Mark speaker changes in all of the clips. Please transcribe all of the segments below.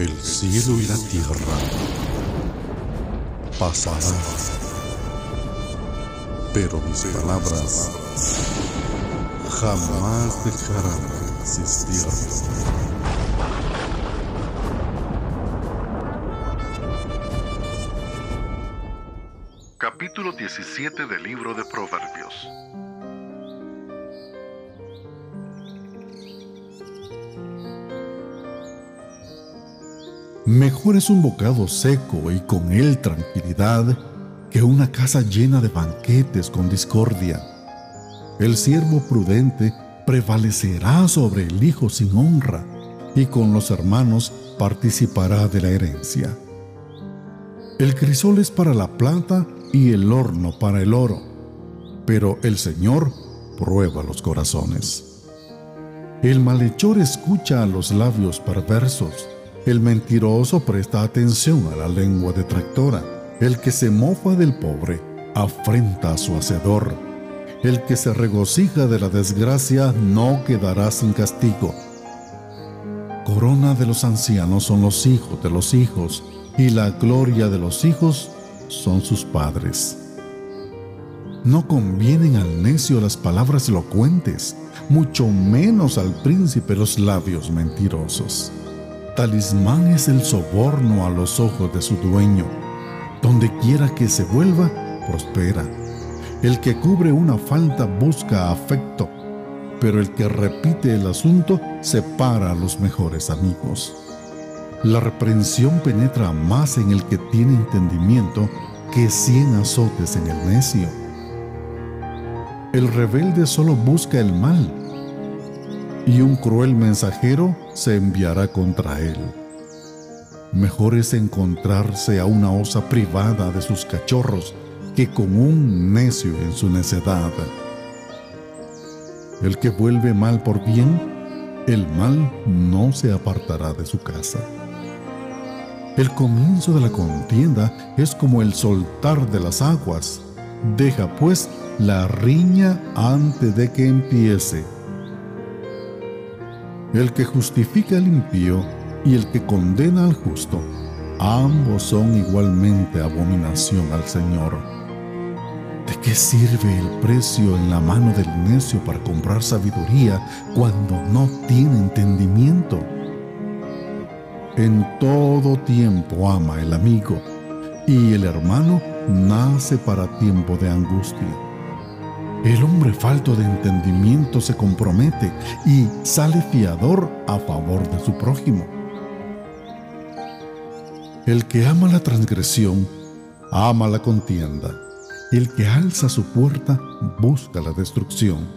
Speaker 1: El cielo y la tierra pasarán, pero mis palabras jamás dejarán de existir.
Speaker 2: Capítulo 17 del libro de Proverbios.
Speaker 3: Mejor es un bocado seco y con él tranquilidad que una casa llena de banquetes con discordia. El siervo prudente prevalecerá sobre el hijo sin honra y con los hermanos participará de la herencia. El crisol es para la plata y el horno para el oro, pero el Señor prueba los corazones. El malhechor escucha a los labios perversos, el mentiroso presta atención a la lengua detractora, el que se mofa del pobre afrenta a su hacedor, el que se regocija de la desgracia no quedará sin castigo. Corona de los ancianos son los hijos de los hijos, y la gloria de los hijos son sus padres. No convienen al necio las palabras elocuentes, mucho menos al príncipe los labios mentirosos. Talismán es el soborno a los ojos de su dueño. Donde quiera que se vuelva, prospera. El que cubre una falta busca afecto, pero el que repite el asunto separa a los mejores amigos. La reprensión penetra más en el que tiene entendimiento que cien azotes en el necio. El rebelde solo busca el mal, y un cruel mensajero se enviará contra él. Mejor es encontrarse a una osa privada de sus cachorros que con un necio en su necedad. El que vuelve mal por bien, el mal no se apartará de su casa. El comienzo de la contienda es como el soltar de las aguas. Deja pues la riña antes de que empiece. El que justifica al impío y el que condena al justo, ambos son igualmente abominación al Señor. ¿De qué sirve el precio en la mano del necio para comprar sabiduría cuando no tiene entendimiento? En todo tiempo ama el amigo, y el hermano nace para tiempo de angustia. El hombre falto de entendimiento se compromete y sale fiador a favor de su prójimo. El que ama la transgresión, ama la contienda. El que alza su puerta, busca la destrucción.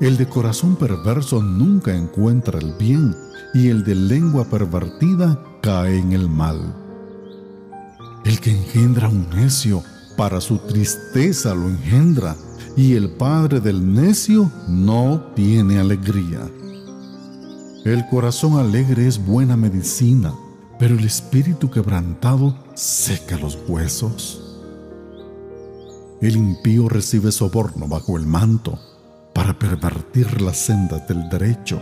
Speaker 3: El de corazón perverso nunca encuentra el bien y el de lengua pervertida cae en el mal. El que engendra un necio, para su tristeza lo engendra, y el padre del necio no tiene alegría. El corazón alegre es buena medicina, pero el espíritu quebrantado seca los huesos. El impío recibe soborno bajo el manto para pervertir las sendas del derecho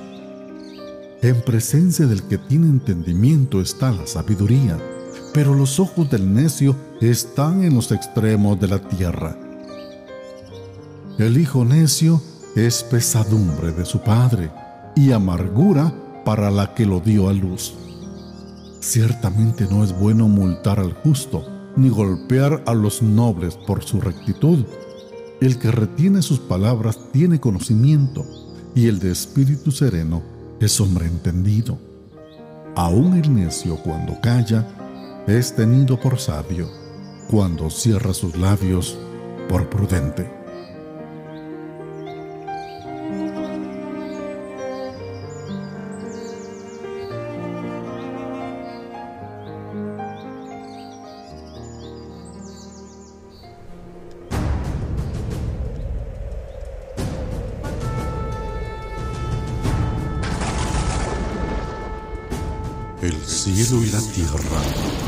Speaker 3: en presencia del que tiene entendimiento está la sabiduría, pero los ojos del necio están en los extremos de la tierra. El hijo necio es pesadumbre de su padre y amargura para la que lo dio a luz. Ciertamente no es bueno multar al justo, ni golpear a los nobles por su rectitud. El que retiene sus palabras tiene conocimiento, y el de espíritu sereno es hombre entendido. Aún el necio cuando calla es tenido por sabio, cuando cierra sus labios por prudente.
Speaker 1: El cielo y la tierra